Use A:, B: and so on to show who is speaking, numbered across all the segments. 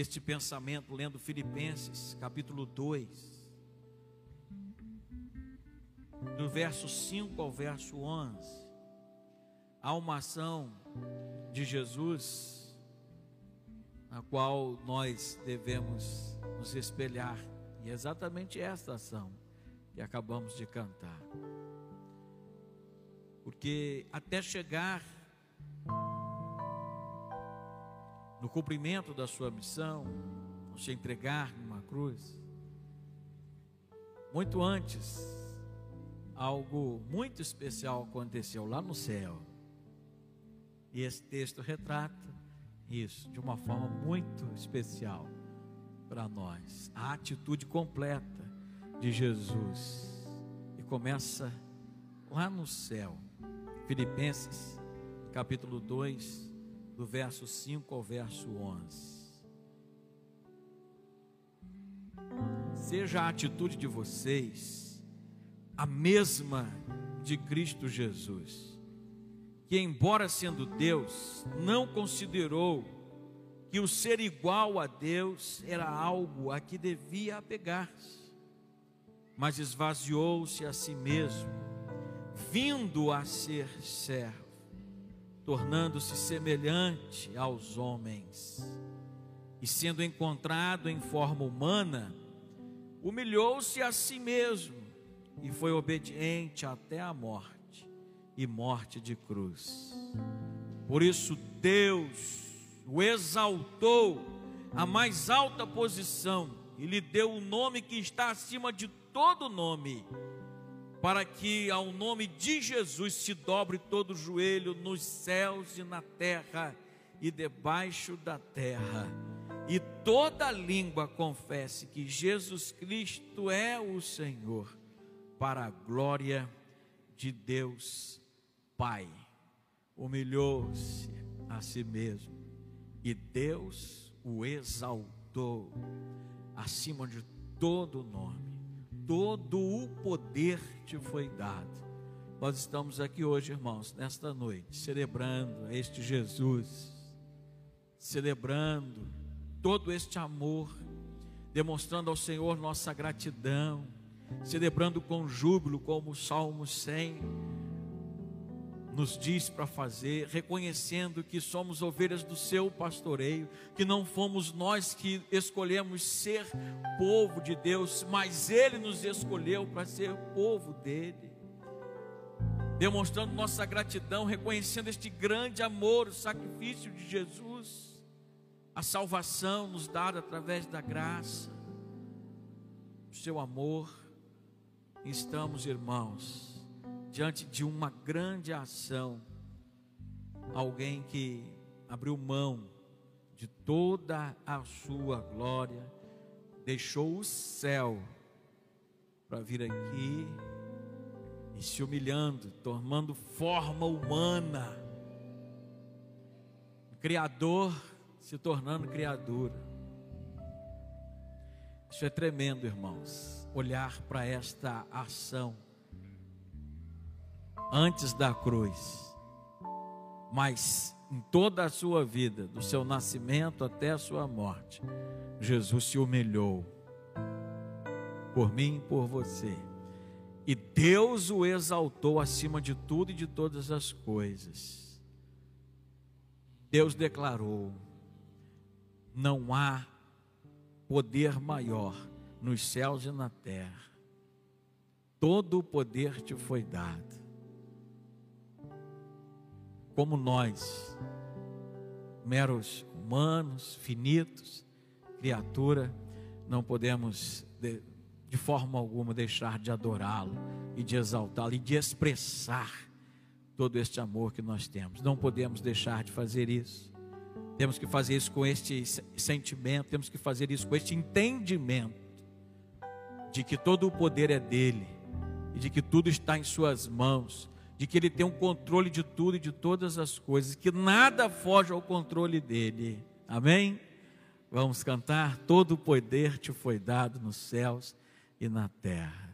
A: este pensamento lendo Filipenses, capítulo 2, do verso 5 ao verso 11. Há uma ação de Jesus na qual nós devemos nos espelhar, e é exatamente esta ação que acabamos de cantar. Porque até chegar no cumprimento da sua missão, se entregar numa cruz, muito antes, algo muito especial aconteceu lá no céu. E esse texto retrata isso de uma forma muito especial para nós. A atitude completa de Jesus. E começa lá no céu. Filipenses, capítulo 2, do verso 5 ao verso 11. Seja a atitude de vocês a mesma de Cristo Jesus, que, embora sendo Deus, não considerou que o ser igual a Deus era algo a que devia apegar-se mas esvaziou-se a si mesmo, vindo a ser servo, tornando-se semelhante aos homens. E sendo encontrado em forma humana, humilhou-se a si mesmo e foi obediente até a morte e morte de cruz. Por isso Deus o exaltou à mais alta posição e lhe deu o nome que está acima de todo nome, para que ao nome de Jesus se dobre todo o joelho nos céus e na terra e debaixo da terra, e toda língua confesse que Jesus Cristo é o Senhor, para a glória de Deus Pai. Humilhou-se a si mesmo e Deus o exaltou acima de todo nome todo o poder te foi dado. Nós estamos aqui hoje, irmãos, nesta noite, celebrando este Jesus, celebrando todo este amor, demonstrando ao Senhor nossa gratidão, celebrando com júbilo, como o Salmo 100 nos diz para fazer, reconhecendo que somos ovelhas do seu pastoreio, que não fomos nós que escolhemos ser povo de Deus, mas Ele nos escolheu para ser povo dele. Demonstrando nossa gratidão, reconhecendo este grande amor, o sacrifício de Jesus, a salvação nos dada através da graça, o seu amor. Estamos, irmãos, diante de uma grande ação, alguém que abriu mão de toda a sua glória, deixou o céu para vir aqui e se humilhando, tomando forma humana, Criador se tornando criatura. Isso é tremendo, irmãos, olhar para esta ação antes da cruz, mas em toda a sua vida, do seu nascimento até a sua morte, Jesus se humilhou por mim e por você. E Deus o exaltou acima de tudo e de todas as coisas. Deus declarou: não há poder maior nos céus e na terra. Todo o poder te foi dado como nós, meros humanos, finitos, criatura, não podemos de, de forma alguma deixar de adorá-lo e de exaltá-lo e de expressar todo este amor que nós temos. Não podemos deixar de fazer isso. Temos que fazer isso com este sentimento, temos que fazer isso com este entendimento de que todo o poder é dele e de que tudo está em suas mãos de que Ele tem um controle de tudo e de todas as coisas, que nada foge ao controle dEle. Amém? Vamos cantar: Todo o poder te foi dado nos céus e na terra.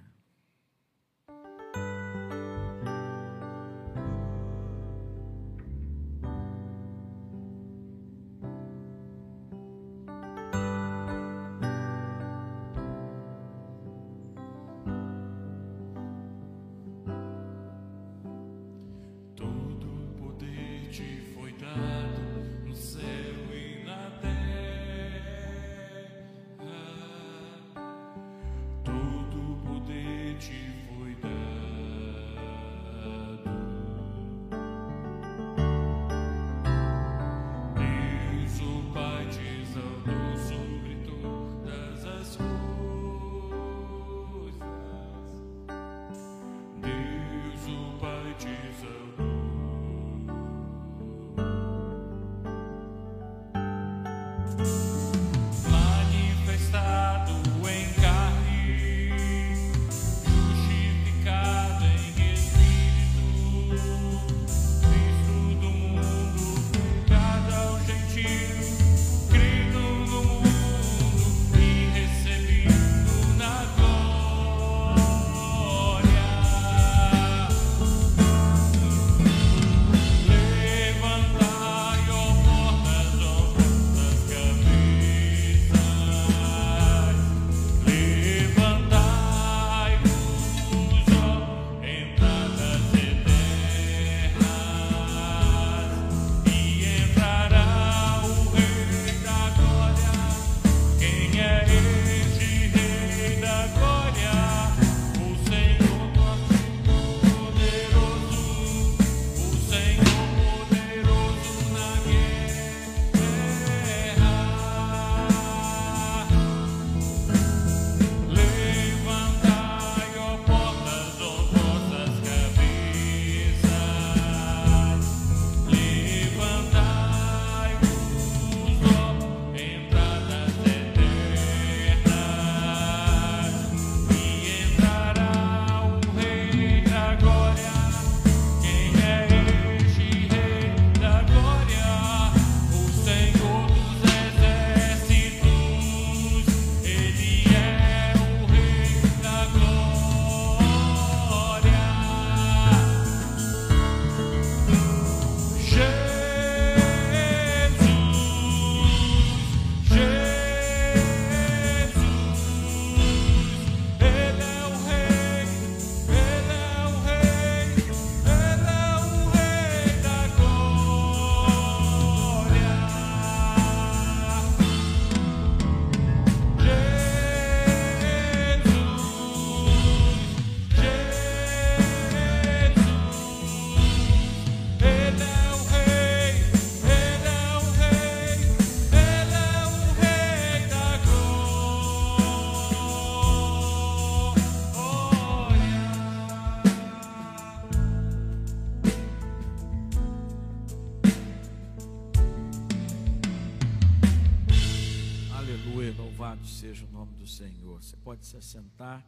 A: Pode se assentar.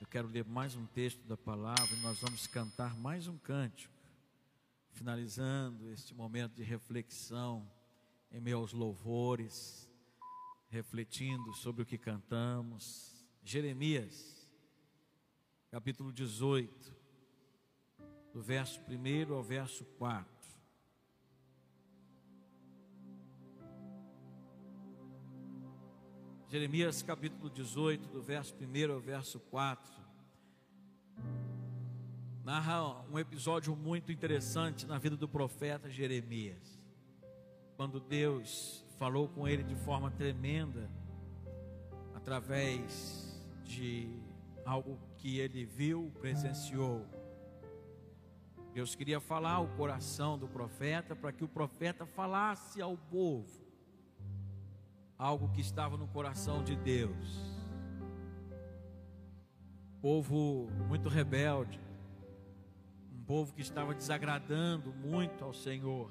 A: Eu quero ler mais um texto da palavra e nós vamos cantar mais um cântico, finalizando este momento de reflexão em meio aos louvores, refletindo sobre o que cantamos. Jeremias, capítulo 18, do verso 1 ao verso 4. Jeremias capítulo 18, do verso 1 ao verso 4, narra um episódio muito interessante na vida do profeta Jeremias. Quando Deus falou com ele de forma tremenda, através de algo que ele viu, presenciou. Deus queria falar ao coração do profeta para que o profeta falasse ao povo algo que estava no coração de Deus. Povo muito rebelde, um povo que estava desagradando muito ao Senhor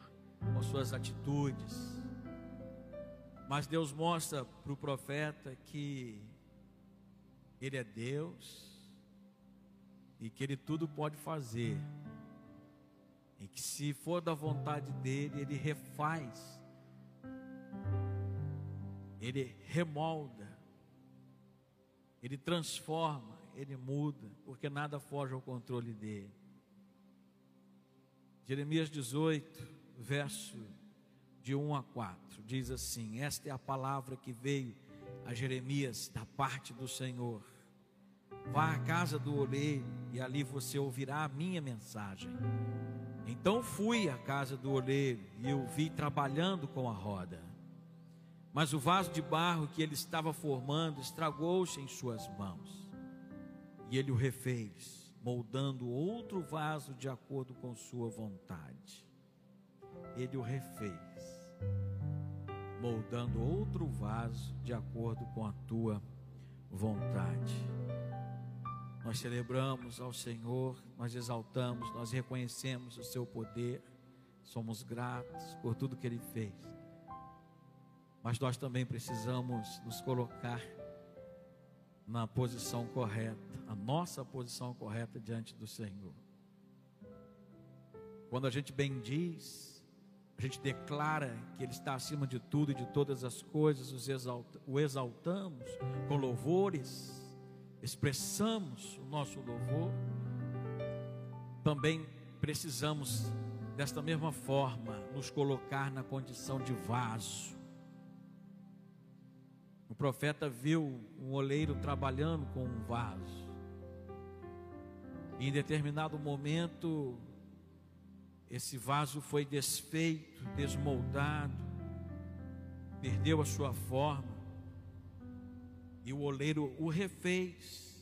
A: com suas atitudes. Mas Deus mostra para o profeta que Ele é Deus e que Ele tudo pode fazer, e que se for da vontade dEle, Ele refaz ele remolda, ele transforma, ele muda, porque nada foge ao controle dele. Jeremias 18, verso de 1 a 4, diz assim: Esta é a palavra que veio a Jeremias da parte do Senhor. Vá à casa do oleiro e ali você ouvirá a minha mensagem. Então fui à casa do oleiro e o vi trabalhando com a roda. Mas o vaso de barro que ele estava formando estragou-se em suas mãos. E ele o refez, moldando outro vaso de acordo com sua vontade. Ele o refez, moldando outro vaso de acordo com a tua vontade. Nós celebramos ao Senhor, nós exaltamos, nós reconhecemos o seu poder, somos gratos por tudo que ele fez mas nós também precisamos nos colocar na posição correta, a nossa posição correta diante do Senhor. Quando a gente bendiz, a gente declara que Ele está acima de tudo e de todas as coisas, exalta, o exaltamos com louvores, expressamos o nosso louvor, também precisamos, desta mesma forma, nos colocar na condição de vaso. O profeta viu um oleiro trabalhando com um vaso. Em determinado momento, esse vaso foi desfeito, desmoldado, perdeu a sua forma, e o oleiro o refez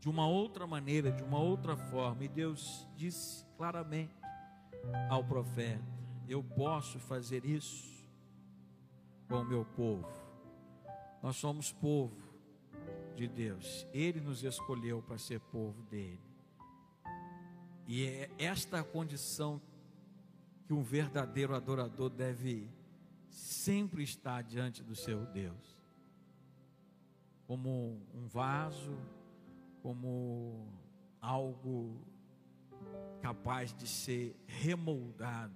A: de uma outra maneira, de uma outra forma, e Deus disse claramente ao profeta: Eu posso fazer isso com o meu povo. Nós somos povo de Deus, Ele nos escolheu para ser povo dele. E é esta a condição que um verdadeiro adorador deve sempre estar diante do seu Deus. Como um vaso, como algo capaz de ser remoldado,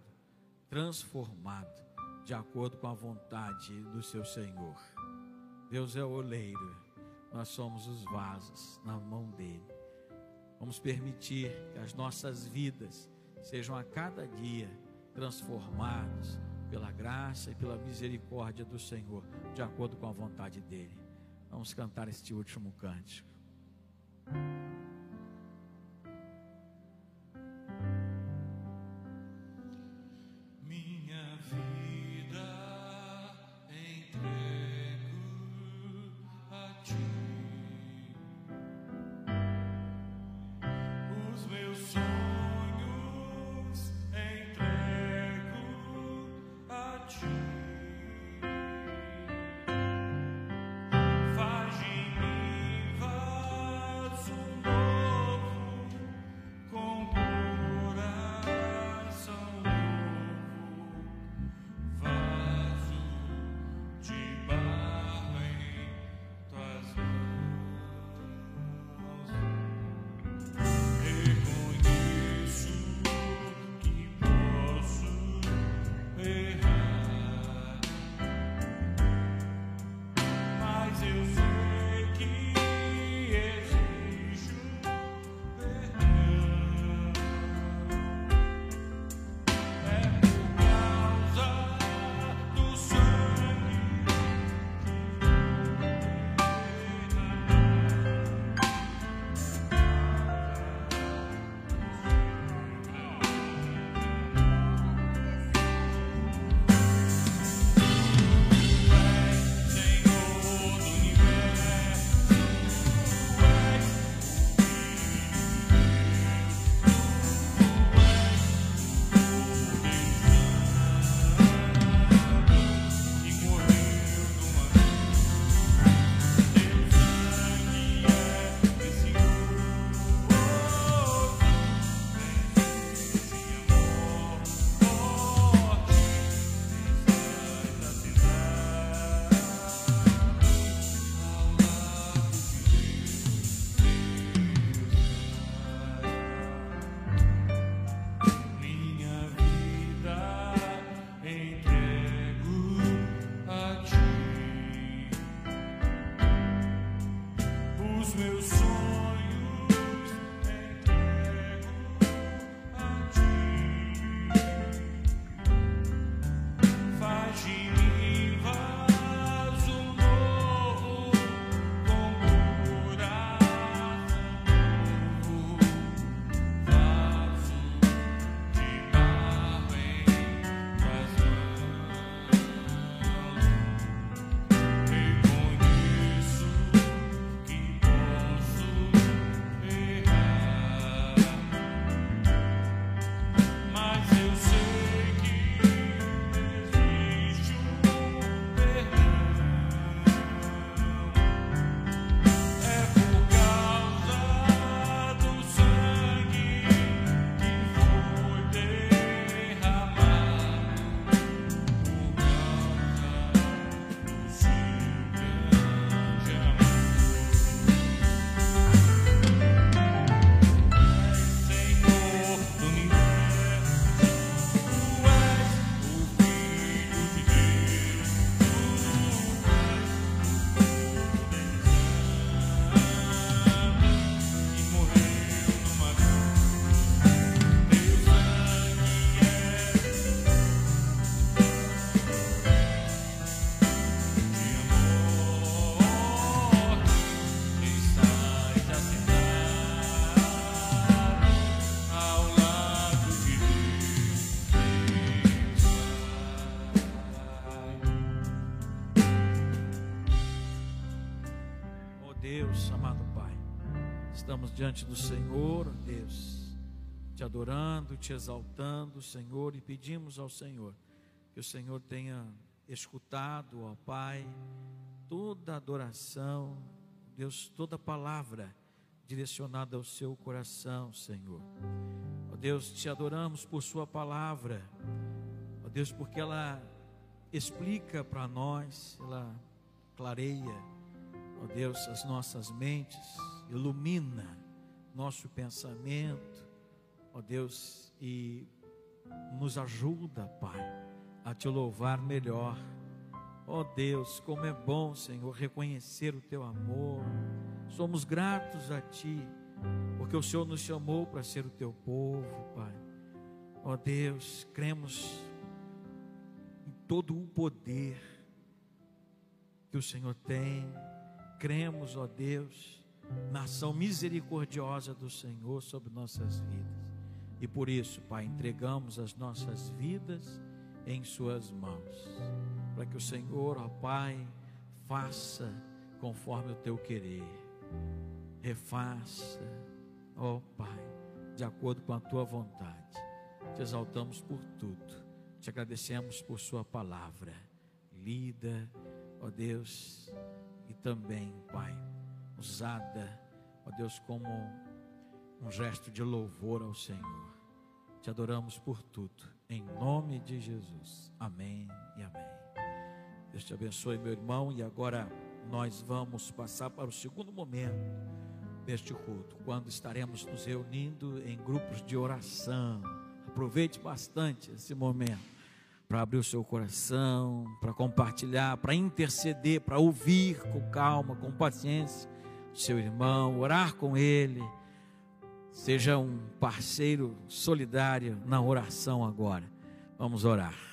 A: transformado de acordo com a vontade do seu Senhor. Deus é o oleiro, nós somos os vasos na mão dele. Vamos permitir que as nossas vidas sejam a cada dia transformadas pela graça e pela misericórdia do Senhor, de acordo com a vontade dele. Vamos cantar este último cântico. Estamos diante do Senhor, Deus, te adorando, te exaltando, Senhor, e pedimos ao Senhor que o Senhor tenha escutado, ó Pai, toda adoração, Deus, toda palavra direcionada ao seu coração, Senhor. Ó Deus, te adoramos por Sua palavra, ó Deus, porque ela explica para nós, ela clareia, ó Deus, as nossas mentes, ilumina nosso pensamento, ó Deus, e nos ajuda, Pai, a te louvar melhor. Ó Deus, como é bom, Senhor, reconhecer o teu amor. Somos gratos a ti, porque o Senhor nos chamou para ser o teu povo, Pai. Ó Deus, cremos em todo o poder que o Senhor tem. Cremos, ó Deus, na ação misericordiosa do Senhor sobre nossas vidas. E por isso, Pai, entregamos as nossas vidas em Suas mãos, para que o Senhor, ó Pai, faça conforme o teu querer, refaça, ó Pai, de acordo com a tua vontade. Te exaltamos por tudo, te agradecemos por Sua palavra lida ó Deus, e também, Pai, usada, ó Deus, como um gesto de louvor ao Senhor. Te adoramos por tudo, em nome de Jesus. Amém e amém. Deus te abençoe, meu irmão, e agora nós vamos passar para o segundo momento deste culto, quando estaremos nos reunindo em grupos de oração. Aproveite bastante esse momento para abrir o seu coração, para compartilhar, para interceder, para ouvir com calma, com paciência seu irmão, orar com ele. Seja um parceiro solidário na oração agora. Vamos orar.